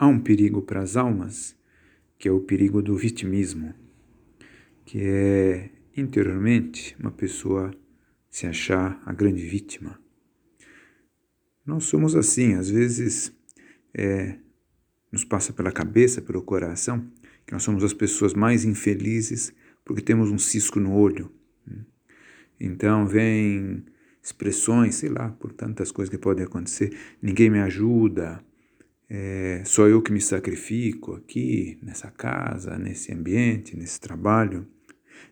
há um perigo para as almas, que é o perigo do vitimismo, que é interiormente uma pessoa se achar a grande vítima. Nós somos assim, às vezes é, nos passa pela cabeça, pelo coração, que nós somos as pessoas mais infelizes porque temos um cisco no olho. Então vem expressões, sei lá, por tantas coisas que podem acontecer. Ninguém me ajuda, é, só eu que me sacrifico aqui, nessa casa, nesse ambiente, nesse trabalho.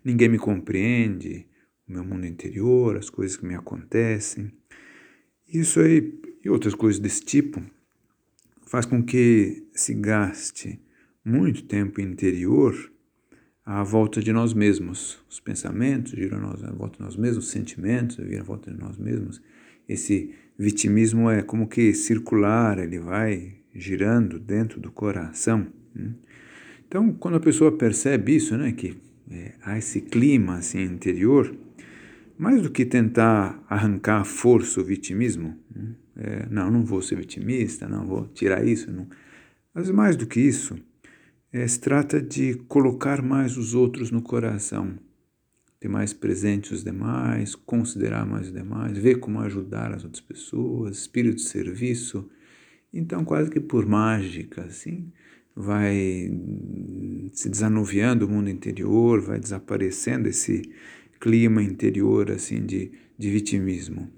Ninguém me compreende, o meu mundo interior, as coisas que me acontecem. Isso aí e outras coisas desse tipo faz com que se gaste muito tempo interior à volta de nós mesmos. Os pensamentos giram à volta de nós mesmos, os sentimentos viram à volta de nós mesmos. Esse vitimismo é como que circular, ele vai girando dentro do coração. Né? Então, quando a pessoa percebe isso, né, que é, há esse clima assim interior, mais do que tentar arrancar a força o vitimismo, né, é, não, não vou ser vitimista, não vou tirar isso, não. mas mais do que isso, é, se trata de colocar mais os outros no coração, ter mais presente os demais, considerar mais os demais, ver como ajudar as outras pessoas, espírito de serviço. Então, quase que por mágica, assim, vai se desanuviando o mundo interior, vai desaparecendo esse clima interior assim de, de vitimismo.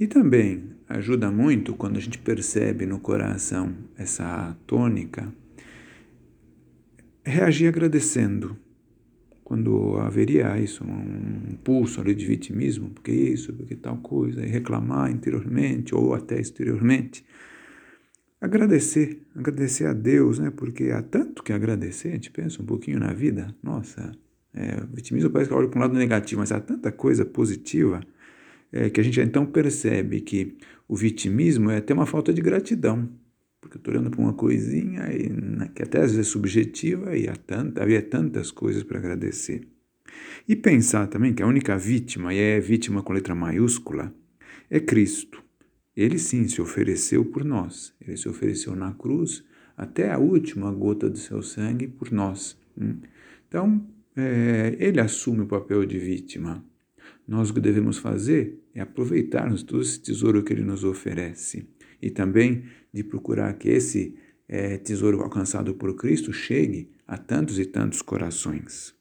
E também ajuda muito quando a gente percebe no coração essa tônica reagir agradecendo. Quando haveria isso, um impulso ali de vitimismo, porque isso, porque tal coisa, e reclamar interiormente ou até exteriormente. Agradecer, agradecer a Deus, né? Porque há tanto que agradecer, a gente pensa um pouquinho na vida, nossa, é, o vitimismo parece que olha para um lado negativo, mas há tanta coisa positiva é, que a gente então percebe que o vitimismo é até uma falta de gratidão porque eu estou olhando para uma coisinha e, né, que até às vezes é subjetiva e há tanta, havia tantas coisas para agradecer. E pensar também que a única vítima, e é vítima com letra maiúscula, é Cristo. Ele sim se ofereceu por nós. Ele se ofereceu na cruz até a última gota do seu sangue por nós. Hum. Então, é, ele assume o papel de vítima. Nós o que devemos fazer é aproveitarmos todo esse tesouro que ele nos oferece e também de procurar que esse é, tesouro alcançado por Cristo chegue a tantos e tantos corações.